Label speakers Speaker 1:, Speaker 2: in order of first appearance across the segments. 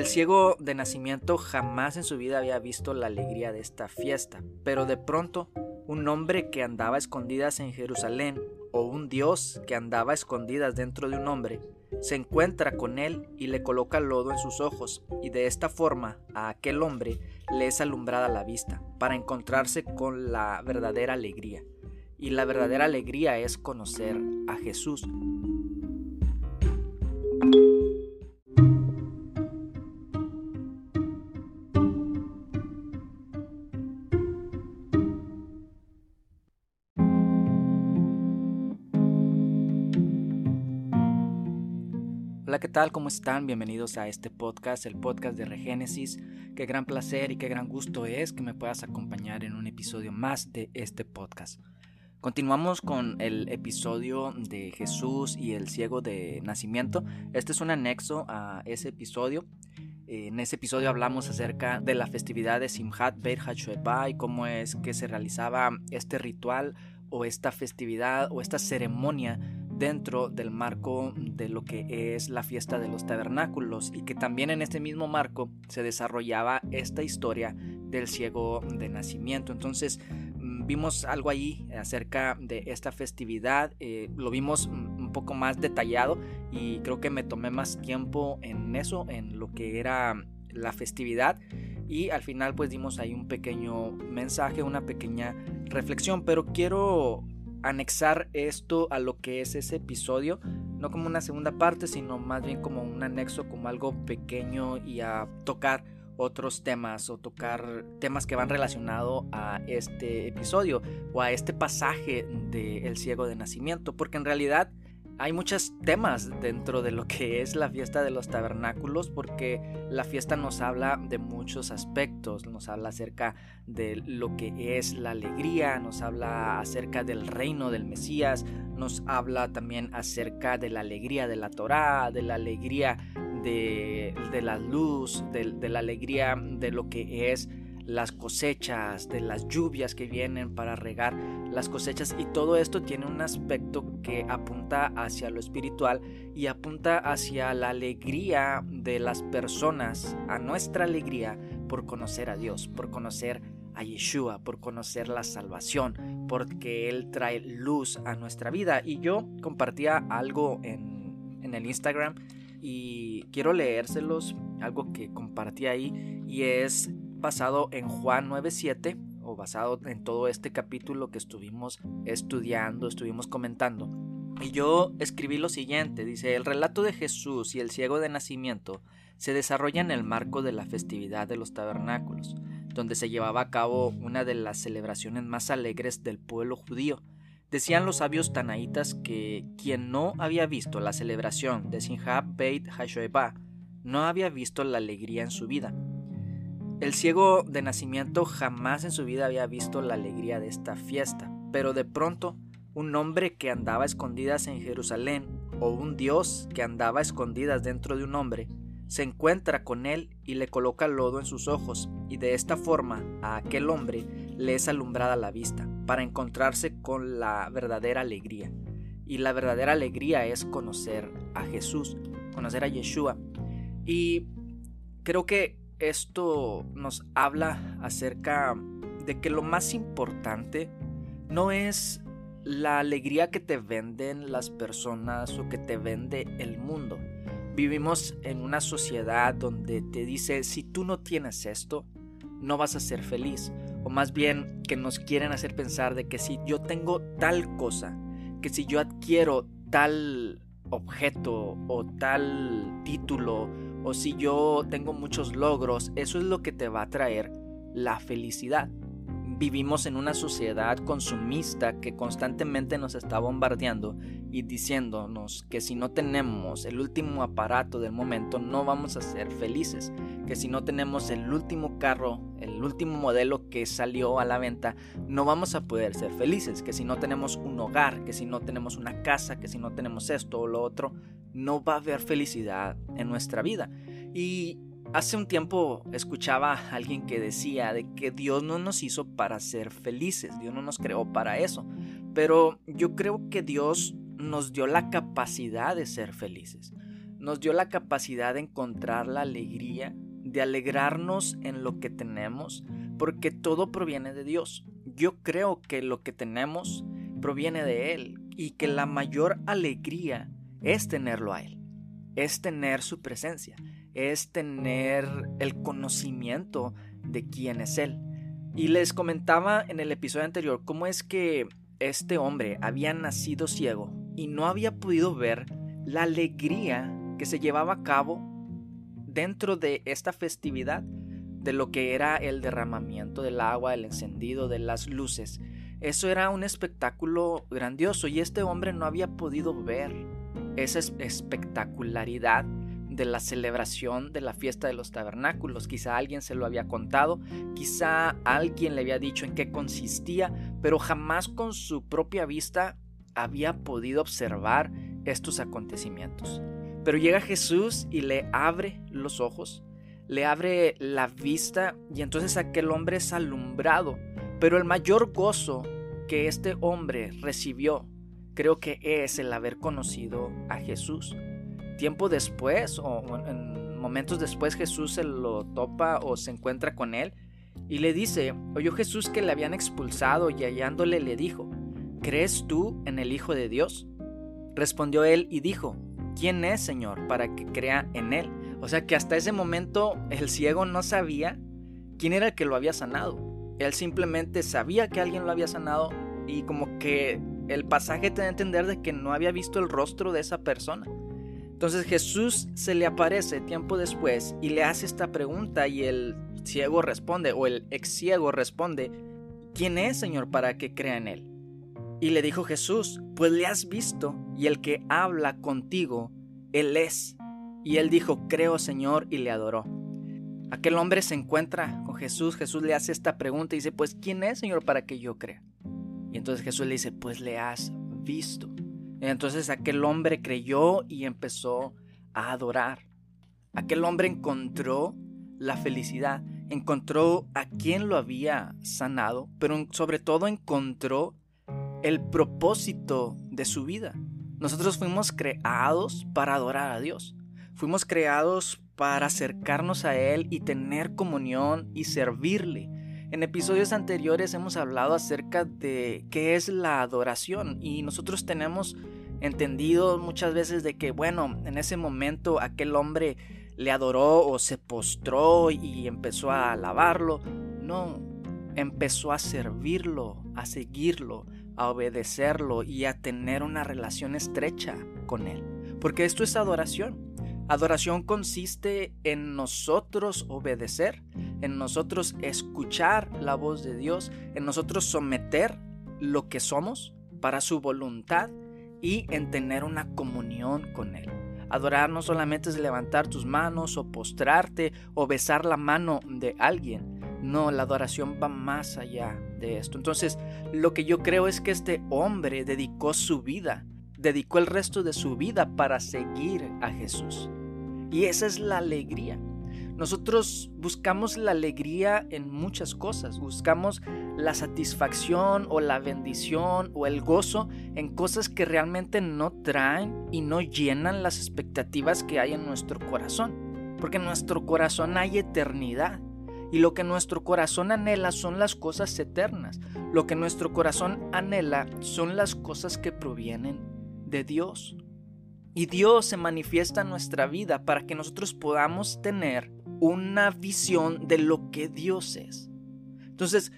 Speaker 1: El ciego de nacimiento jamás en su vida había visto la alegría de esta fiesta, pero de pronto un hombre que andaba escondidas en Jerusalén o un dios que andaba escondidas dentro de un hombre se encuentra con él y le coloca lodo en sus ojos, y de esta forma a aquel hombre le es alumbrada la vista, para encontrarse con la verdadera alegría. Y la verdadera alegría es conocer a Jesús. Hola, ¿qué tal? ¿Cómo están? Bienvenidos a este podcast, el podcast de Regénesis. Qué gran placer y qué gran gusto es que me puedas acompañar en un episodio más de este podcast. Continuamos con el episodio de Jesús y el ciego de nacimiento. Este es un anexo a ese episodio. En ese episodio hablamos acerca de la festividad de Simhat Beit HaShoeba y cómo es que se realizaba este ritual o esta festividad o esta ceremonia dentro del marco de lo que es la fiesta de los tabernáculos y que también en este mismo marco se desarrollaba esta historia del ciego de nacimiento. Entonces mm, vimos algo ahí acerca de esta festividad, eh, lo vimos un poco más detallado y creo que me tomé más tiempo en eso, en lo que era la festividad y al final pues dimos ahí un pequeño mensaje, una pequeña reflexión, pero quiero anexar esto a lo que es ese episodio, no como una segunda parte, sino más bien como un anexo, como algo pequeño y a tocar otros temas o tocar temas que van relacionados a este episodio o a este pasaje de El ciego de nacimiento, porque en realidad hay muchos temas dentro de lo que es la fiesta de los tabernáculos porque la fiesta nos habla de muchos aspectos, nos habla acerca de lo que es la alegría, nos habla acerca del reino del Mesías, nos habla también acerca de la alegría de la Torá, de la alegría de, la luz, de la alegría de lo que es las cosechas, de las lluvias que vienen para regar las cosechas y todo esto tiene un aspecto que apunta hacia lo espiritual y apunta hacia la alegría de las personas, a nuestra alegría por conocer a Dios, por conocer a Yeshua, por conocer la salvación, porque Él trae luz a nuestra vida. Y yo compartía algo en, en el Instagram y quiero leérselos, algo que compartí ahí, y es basado en Juan 9.7 o basado en todo este capítulo que estuvimos estudiando, estuvimos comentando. Y yo escribí lo siguiente, dice, el relato de Jesús y el ciego de nacimiento se desarrolla en el marco de la festividad de los tabernáculos, donde se llevaba a cabo una de las celebraciones más alegres del pueblo judío. Decían los sabios tanaitas que quien no había visto la celebración de Sinjab Beit HaShoeba no había visto la alegría en su vida. El ciego de nacimiento jamás en su vida había visto la alegría de esta fiesta, pero de pronto un hombre que andaba a escondidas en Jerusalén o un dios que andaba a escondidas dentro de un hombre se encuentra con él y le coloca lodo en sus ojos, y de esta forma a aquel hombre le es alumbrada la vista, para encontrarse con la verdadera alegría. Y la verdadera alegría es conocer a Jesús, conocer a Yeshua. Y creo que esto nos habla acerca de que lo más importante no es la alegría que te venden las personas o que te vende el mundo. Vivimos en una sociedad donde te dice, si tú no tienes esto, no vas a ser feliz. O más bien que nos quieren hacer pensar de que si yo tengo tal cosa, que si yo adquiero tal objeto o tal título o si yo tengo muchos logros, eso es lo que te va a traer la felicidad. Vivimos en una sociedad consumista que constantemente nos está bombardeando y diciéndonos que si no tenemos el último aparato del momento no vamos a ser felices, que si no tenemos el último carro, el último modelo que salió a la venta, no vamos a poder ser felices, que si no tenemos un hogar, que si no tenemos una casa, que si no tenemos esto o lo otro, no va a haber felicidad en nuestra vida. Y hace un tiempo escuchaba a alguien que decía de que Dios no nos hizo para ser felices, Dios no nos creó para eso. Pero yo creo que Dios nos dio la capacidad de ser felices. nos dio la capacidad de encontrar la alegría, de alegrarnos en lo que tenemos, porque todo proviene de Dios. Yo creo que lo que tenemos proviene de Él y que la mayor alegría es tenerlo a Él, es tener su presencia, es tener el conocimiento de quién es Él. Y les comentaba en el episodio anterior cómo es que este hombre había nacido ciego y no había podido ver la alegría que se llevaba a cabo dentro de esta festividad de lo que era el derramamiento del agua, el encendido de las luces. Eso era un espectáculo grandioso y este hombre no había podido ver esa espectacularidad de la celebración de la fiesta de los tabernáculos. Quizá alguien se lo había contado, quizá alguien le había dicho en qué consistía, pero jamás con su propia vista había podido observar estos acontecimientos. Pero llega Jesús y le abre los ojos, le abre la vista y entonces aquel hombre es alumbrado. Pero el mayor gozo que este hombre recibió creo que es el haber conocido a Jesús tiempo después o en momentos después Jesús se lo topa o se encuentra con él y le dice, oyó Jesús que le habían expulsado y hallándole le dijo, ¿crees tú en el Hijo de Dios? Respondió él y dijo, ¿quién es Señor para que crea en él? O sea que hasta ese momento el ciego no sabía quién era el que lo había sanado. Él simplemente sabía que alguien lo había sanado y como que el pasaje te da a entender de que no había visto el rostro de esa persona. Entonces Jesús se le aparece tiempo después y le hace esta pregunta y el ciego responde, o el ex ciego responde, ¿quién es Señor para que crea en él? Y le dijo Jesús, pues le has visto y el que habla contigo, él es. Y él dijo, creo Señor, y le adoró. Aquel hombre se encuentra con Jesús, Jesús le hace esta pregunta y dice, pues ¿quién es Señor para que yo crea? Y entonces Jesús le dice, pues le has visto. Entonces aquel hombre creyó y empezó a adorar. Aquel hombre encontró la felicidad, encontró a quien lo había sanado, pero sobre todo encontró el propósito de su vida. Nosotros fuimos creados para adorar a Dios. Fuimos creados para acercarnos a Él y tener comunión y servirle. En episodios anteriores hemos hablado acerca de qué es la adoración y nosotros tenemos entendido muchas veces de que, bueno, en ese momento aquel hombre le adoró o se postró y empezó a alabarlo. No, empezó a servirlo, a seguirlo, a obedecerlo y a tener una relación estrecha con él. Porque esto es adoración. Adoración consiste en nosotros obedecer, en nosotros escuchar la voz de Dios, en nosotros someter lo que somos para su voluntad y en tener una comunión con Él. Adorar no solamente es levantar tus manos o postrarte o besar la mano de alguien. No, la adoración va más allá de esto. Entonces, lo que yo creo es que este hombre dedicó su vida, dedicó el resto de su vida para seguir a Jesús. Y esa es la alegría. Nosotros buscamos la alegría en muchas cosas, buscamos la satisfacción o la bendición o el gozo en cosas que realmente no traen y no llenan las expectativas que hay en nuestro corazón, porque en nuestro corazón hay eternidad. Y lo que nuestro corazón anhela son las cosas eternas. Lo que nuestro corazón anhela son las cosas que provienen de Dios. Y Dios se manifiesta en nuestra vida para que nosotros podamos tener una visión de lo que Dios es. Entonces,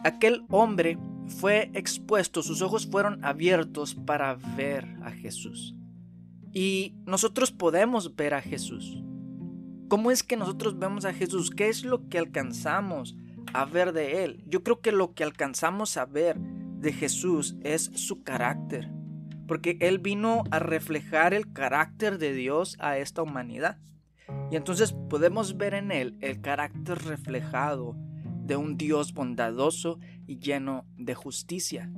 Speaker 1: aquel hombre fue expuesto, sus ojos fueron abiertos para ver a Jesús. Y nosotros podemos ver a Jesús. ¿Cómo es que nosotros vemos a Jesús? ¿Qué es lo que alcanzamos a ver de Él? Yo creo que lo que alcanzamos a ver de Jesús es su carácter porque Él vino a reflejar el carácter de Dios a esta humanidad. Y entonces podemos ver en Él el carácter reflejado de un Dios bondadoso y lleno de justicia.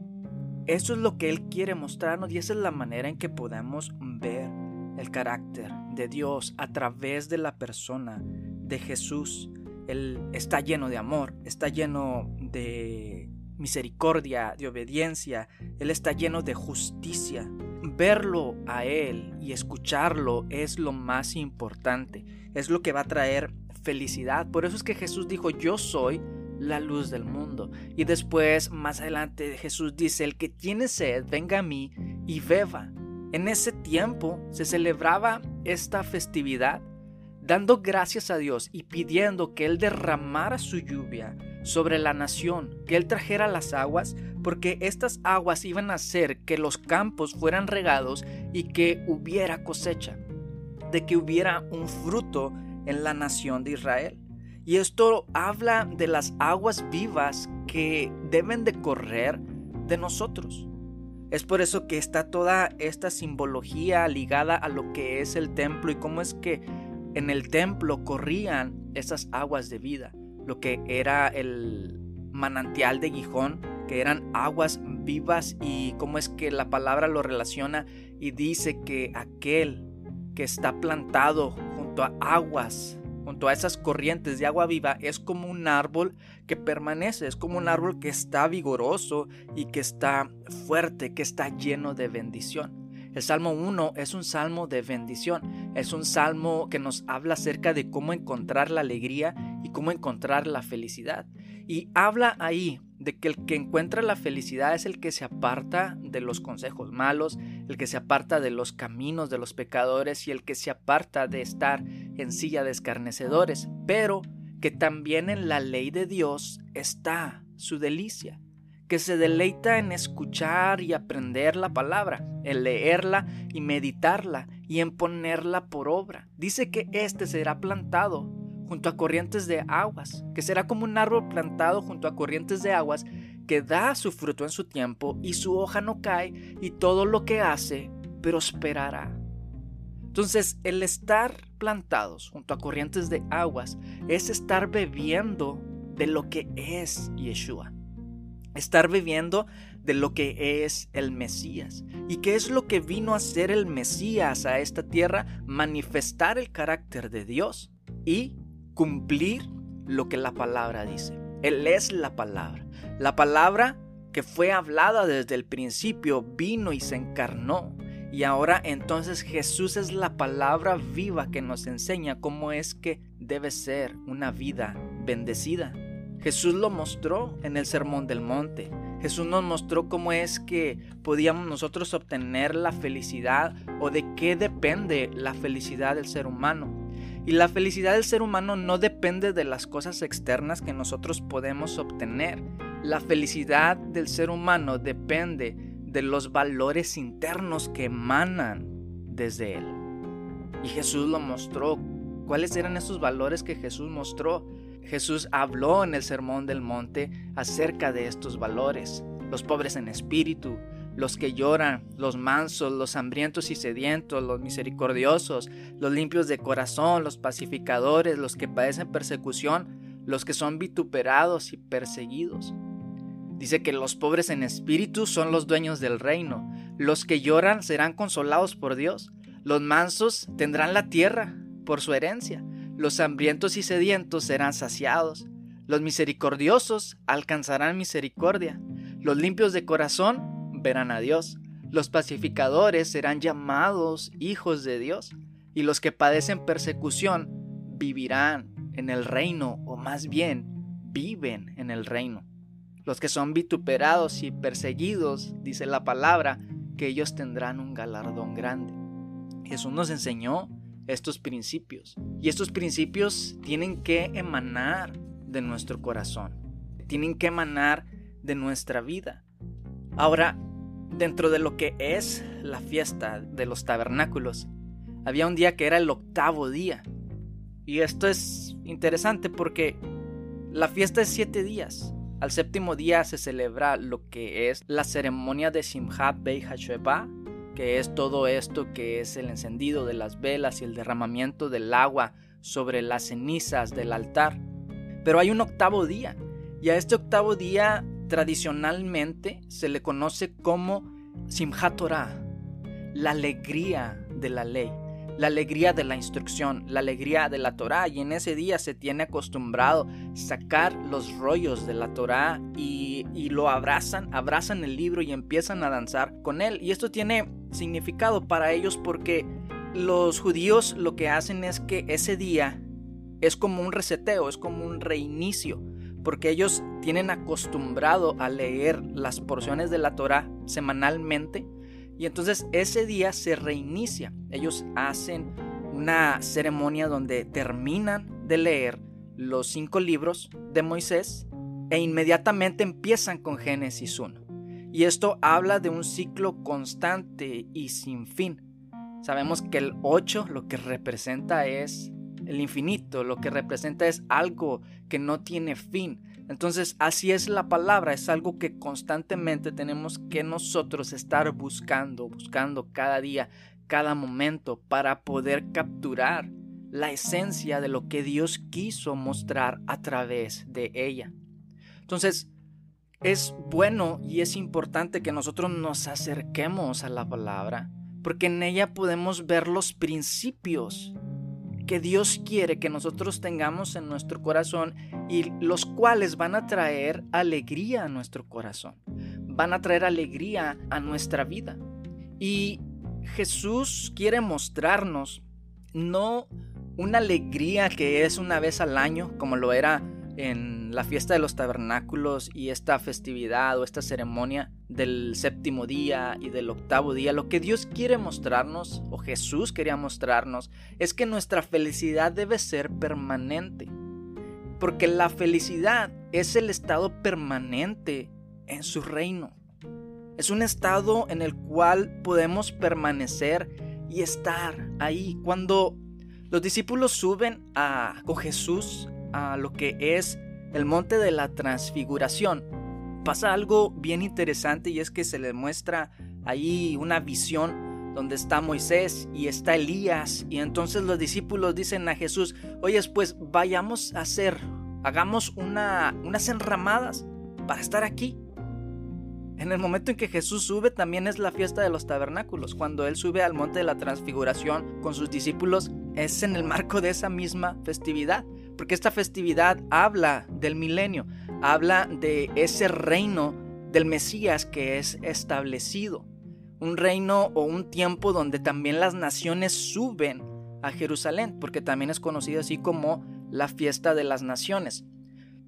Speaker 1: Eso es lo que Él quiere mostrarnos y esa es la manera en que podemos ver el carácter de Dios a través de la persona de Jesús. Él está lleno de amor, está lleno de misericordia, de obediencia. Él está lleno de justicia. verlo a Él y escucharlo es lo más importante, es lo que va a traer felicidad. Por eso es que Jesús dijo, yo soy la luz del mundo. Y después, más adelante, Jesús dice, el que tiene sed, venga a mí y beba. En ese tiempo se celebraba esta festividad dando gracias a Dios y pidiendo que Él derramara su lluvia sobre la nación, que Él trajera las aguas, porque estas aguas iban a hacer que los campos fueran regados y que hubiera cosecha, de que hubiera un fruto en la nación de Israel. Y esto habla de las aguas vivas que deben de correr de nosotros. Es por eso que está toda esta simbología ligada a lo que es el templo y cómo es que en el templo corrían esas aguas de vida, lo que era el manantial de Gijón, que eran aguas vivas y cómo es que la palabra lo relaciona y dice que aquel que está plantado junto a aguas, junto a esas corrientes de agua viva, es como un árbol que permanece, es como un árbol que está vigoroso y que está fuerte, que está lleno de bendición. El Salmo 1 es un salmo de bendición, es un salmo que nos habla acerca de cómo encontrar la alegría y cómo encontrar la felicidad. Y habla ahí de que el que encuentra la felicidad es el que se aparta de los consejos malos, el que se aparta de los caminos de los pecadores y el que se aparta de estar en silla de escarnecedores, pero que también en la ley de Dios está su delicia que se deleita en escuchar y aprender la palabra, en leerla y meditarla y en ponerla por obra. Dice que éste será plantado junto a corrientes de aguas, que será como un árbol plantado junto a corrientes de aguas que da su fruto en su tiempo y su hoja no cae y todo lo que hace prosperará. Entonces, el estar plantados junto a corrientes de aguas es estar bebiendo de lo que es Yeshua estar viviendo de lo que es el Mesías. ¿Y qué es lo que vino a ser el Mesías a esta tierra? Manifestar el carácter de Dios y cumplir lo que la palabra dice. Él es la palabra. La palabra que fue hablada desde el principio vino y se encarnó. Y ahora entonces Jesús es la palabra viva que nos enseña cómo es que debe ser una vida bendecida. Jesús lo mostró en el Sermón del Monte. Jesús nos mostró cómo es que podíamos nosotros obtener la felicidad o de qué depende la felicidad del ser humano. Y la felicidad del ser humano no depende de las cosas externas que nosotros podemos obtener. La felicidad del ser humano depende de los valores internos que emanan desde él. Y Jesús lo mostró. ¿Cuáles eran esos valores que Jesús mostró? Jesús habló en el Sermón del Monte acerca de estos valores. Los pobres en espíritu, los que lloran, los mansos, los hambrientos y sedientos, los misericordiosos, los limpios de corazón, los pacificadores, los que padecen persecución, los que son vituperados y perseguidos. Dice que los pobres en espíritu son los dueños del reino, los que lloran serán consolados por Dios, los mansos tendrán la tierra por su herencia, los hambrientos y sedientos serán saciados. Los misericordiosos alcanzarán misericordia. Los limpios de corazón verán a Dios. Los pacificadores serán llamados hijos de Dios. Y los que padecen persecución vivirán en el reino, o más bien, viven en el reino. Los que son vituperados y perseguidos, dice la palabra, que ellos tendrán un galardón grande. Jesús nos enseñó estos principios. Y estos principios tienen que emanar de nuestro corazón, tienen que emanar de nuestra vida. Ahora, dentro de lo que es la fiesta de los tabernáculos, había un día que era el octavo día. Y esto es interesante porque la fiesta es siete días. Al séptimo día se celebra lo que es la ceremonia de Simchat Bey HaSheva, que es todo esto que es el encendido de las velas y el derramamiento del agua sobre las cenizas del altar. Pero hay un octavo día, y a este octavo día tradicionalmente se le conoce como Simchat Torah, la alegría de la ley la alegría de la instrucción, la alegría de la Torá. Y en ese día se tiene acostumbrado sacar los rollos de la Torá y, y, lo abrazan, abrazan el libro y empiezan a danzar con él. Y esto tiene significado para ellos porque los judíos lo que hacen es que ese día es como un reseteo, es como un reinicio, porque ellos tienen acostumbrado a leer las porciones de la Torah semanalmente y entonces ese día se reinicia. Ellos hacen una ceremonia donde terminan de leer los cinco libros de Moisés e inmediatamente empiezan con Génesis 1. Y esto habla de un ciclo constante y sin fin. Sabemos que el 8 lo que representa es el infinito, lo que representa es algo que no tiene fin. Entonces así es la palabra, es algo que constantemente tenemos que nosotros estar buscando, buscando cada día, cada momento para poder capturar la esencia de lo que Dios quiso mostrar a través de ella. Entonces, es bueno y es importante que nosotros nos acerquemos a la palabra porque en ella podemos ver los principios que Dios quiere que nosotros tengamos en nuestro corazón y los cuales van a traer alegría a nuestro corazón, van a traer alegría a nuestra vida. Y Jesús quiere mostrarnos no una alegría que es una vez al año, como lo era en la fiesta de los tabernáculos y esta festividad o esta ceremonia del séptimo día y del octavo día, lo que Dios quiere mostrarnos, o Jesús quería mostrarnos, es que nuestra felicidad debe ser permanente. Porque la felicidad es el estado permanente en su reino. Es un estado en el cual podemos permanecer y estar ahí. Cuando los discípulos suben a, con Jesús a lo que es el monte de la transfiguración, pasa algo bien interesante y es que se le muestra ahí una visión donde está Moisés y está Elías y entonces los discípulos dicen a Jesús, oye pues vayamos a hacer, hagamos una, unas enramadas para estar aquí. En el momento en que Jesús sube también es la fiesta de los tabernáculos. Cuando Él sube al monte de la transfiguración con sus discípulos es en el marco de esa misma festividad porque esta festividad habla del milenio, habla de ese reino del Mesías que es establecido, un reino o un tiempo donde también las naciones suben a Jerusalén, porque también es conocido así como la fiesta de las naciones,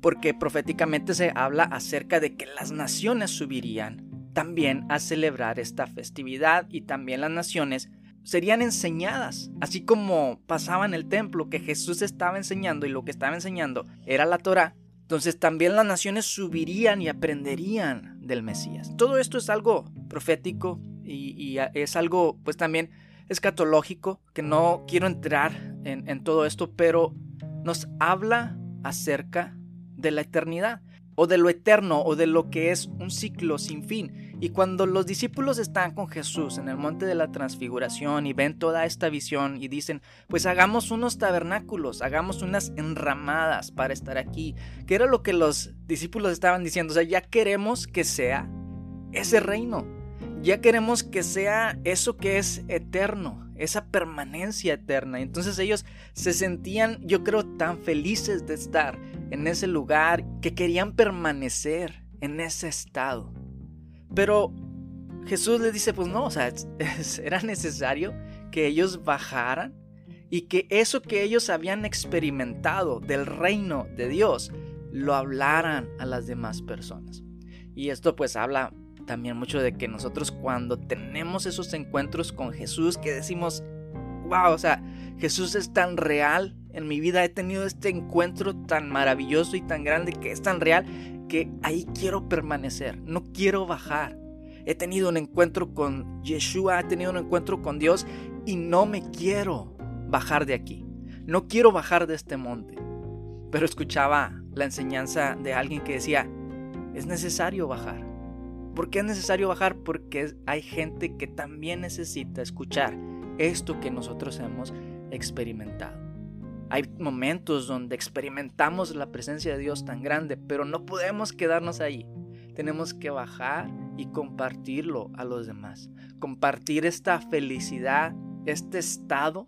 Speaker 1: porque proféticamente se habla acerca de que las naciones subirían también a celebrar esta festividad y también las naciones serían enseñadas, así como pasaba en el templo que Jesús estaba enseñando y lo que estaba enseñando era la Torah. Entonces también las naciones subirían y aprenderían del Mesías. Todo esto es algo profético y, es algo pues también escatológico, que no quiero entrar en, en todo esto, pero nos habla acerca de la eternidad o de lo eterno o de lo que es un ciclo sin fin. Y cuando los discípulos están con Jesús en el monte de la transfiguración y ven toda esta visión y dicen, pues hagamos unos tabernáculos, hagamos unas enramadas para estar aquí, que era lo que los discípulos estaban diciendo, o sea, ya queremos que sea ese reino, ya queremos que sea eso que es eterno, esa permanencia eterna. Entonces ellos se sentían, yo creo, tan felices de estar en ese lugar que querían permanecer en ese estado. Pero Jesús les dice, pues no, o sea, era necesario que ellos bajaran y que eso que ellos habían experimentado del reino de Dios lo hablaran a las demás personas. Y esto pues habla también mucho de que nosotros cuando tenemos esos encuentros con Jesús que decimos, wow, o sea, Jesús es tan real en mi vida, he tenido este encuentro tan maravilloso y tan grande que es tan real que ahí quiero permanecer, no quiero bajar. He tenido un encuentro con Yeshua, he tenido un encuentro con Dios y no me quiero bajar de aquí. No quiero bajar de este monte. Pero escuchaba la enseñanza de alguien que decía, es necesario bajar. ¿Por qué es necesario bajar? Porque hay gente que también necesita escuchar esto que nosotros hemos experimentado. Hay momentos donde experimentamos la presencia de Dios tan grande, pero no podemos quedarnos ahí. Tenemos que bajar y compartirlo a los demás. Compartir esta felicidad, este estado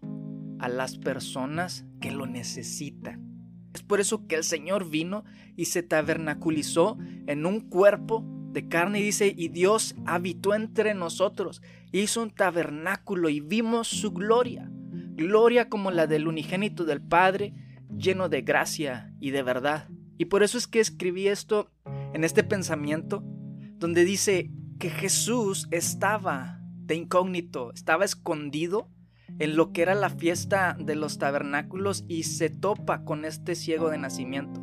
Speaker 1: a las personas que lo necesitan. Es por eso que el Señor vino y se tabernaculizó en un cuerpo de carne y dice, y Dios habitó entre nosotros, hizo un tabernáculo y vimos su gloria, gloria como la del unigénito del Padre, lleno de gracia y de verdad. Y por eso es que escribí esto en este pensamiento, donde dice que Jesús estaba de incógnito, estaba escondido en lo que era la fiesta de los tabernáculos y se topa con este ciego de nacimiento.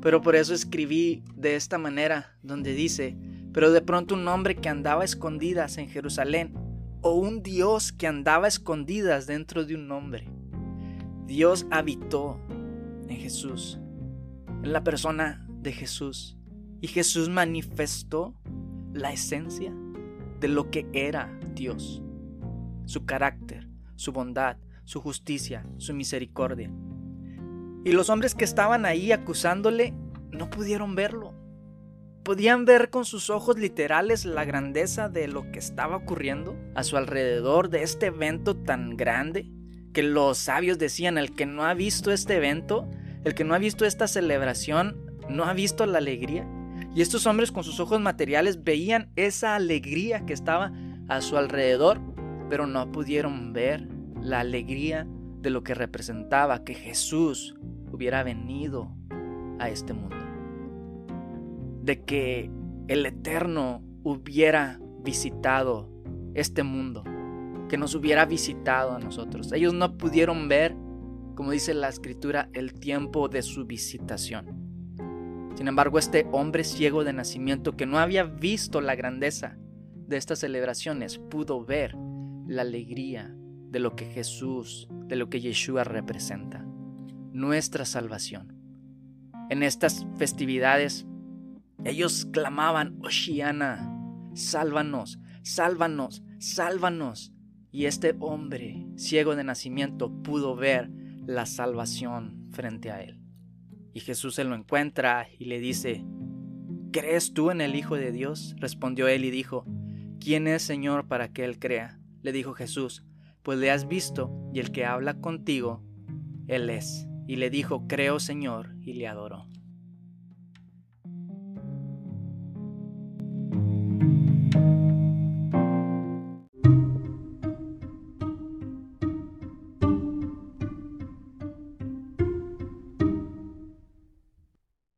Speaker 1: Pero por eso escribí de esta manera, donde dice, pero de pronto un hombre que andaba escondidas en Jerusalén, o un Dios que andaba escondidas dentro de un hombre. Dios habitó en Jesús, en la persona de Jesús, y Jesús manifestó la esencia de lo que era Dios, su carácter, su bondad, su justicia, su misericordia. Y los hombres que estaban ahí acusándole no pudieron verlo. Podían ver con sus ojos literales la grandeza de lo que estaba ocurriendo a su alrededor de este evento tan grande que los sabios decían, el que no ha visto este evento, el que no ha visto esta celebración, no ha visto la alegría. Y estos hombres con sus ojos materiales veían esa alegría que estaba a su alrededor, pero no pudieron ver la alegría de lo que representaba que Jesús hubiera venido a este mundo. De que el Eterno hubiera visitado este mundo, que nos hubiera visitado a nosotros. Ellos no pudieron ver, como dice la escritura, el tiempo de su visitación. Sin embargo, este hombre ciego de nacimiento que no había visto la grandeza de estas celebraciones pudo ver la alegría de lo que Jesús, de lo que Yeshua representa, nuestra salvación. En estas festividades, ellos clamaban, Oshiana, sálvanos, sálvanos, sálvanos. Y este hombre, ciego de nacimiento, pudo ver la salvación frente a él. Y Jesús se lo encuentra y le dice, ¿crees tú en el Hijo de Dios? Respondió él y dijo, ¿quién es Señor para que él crea? Le dijo Jesús, pues le has visto, y el que habla contigo, él es. Y le dijo, creo Señor, y le adoró.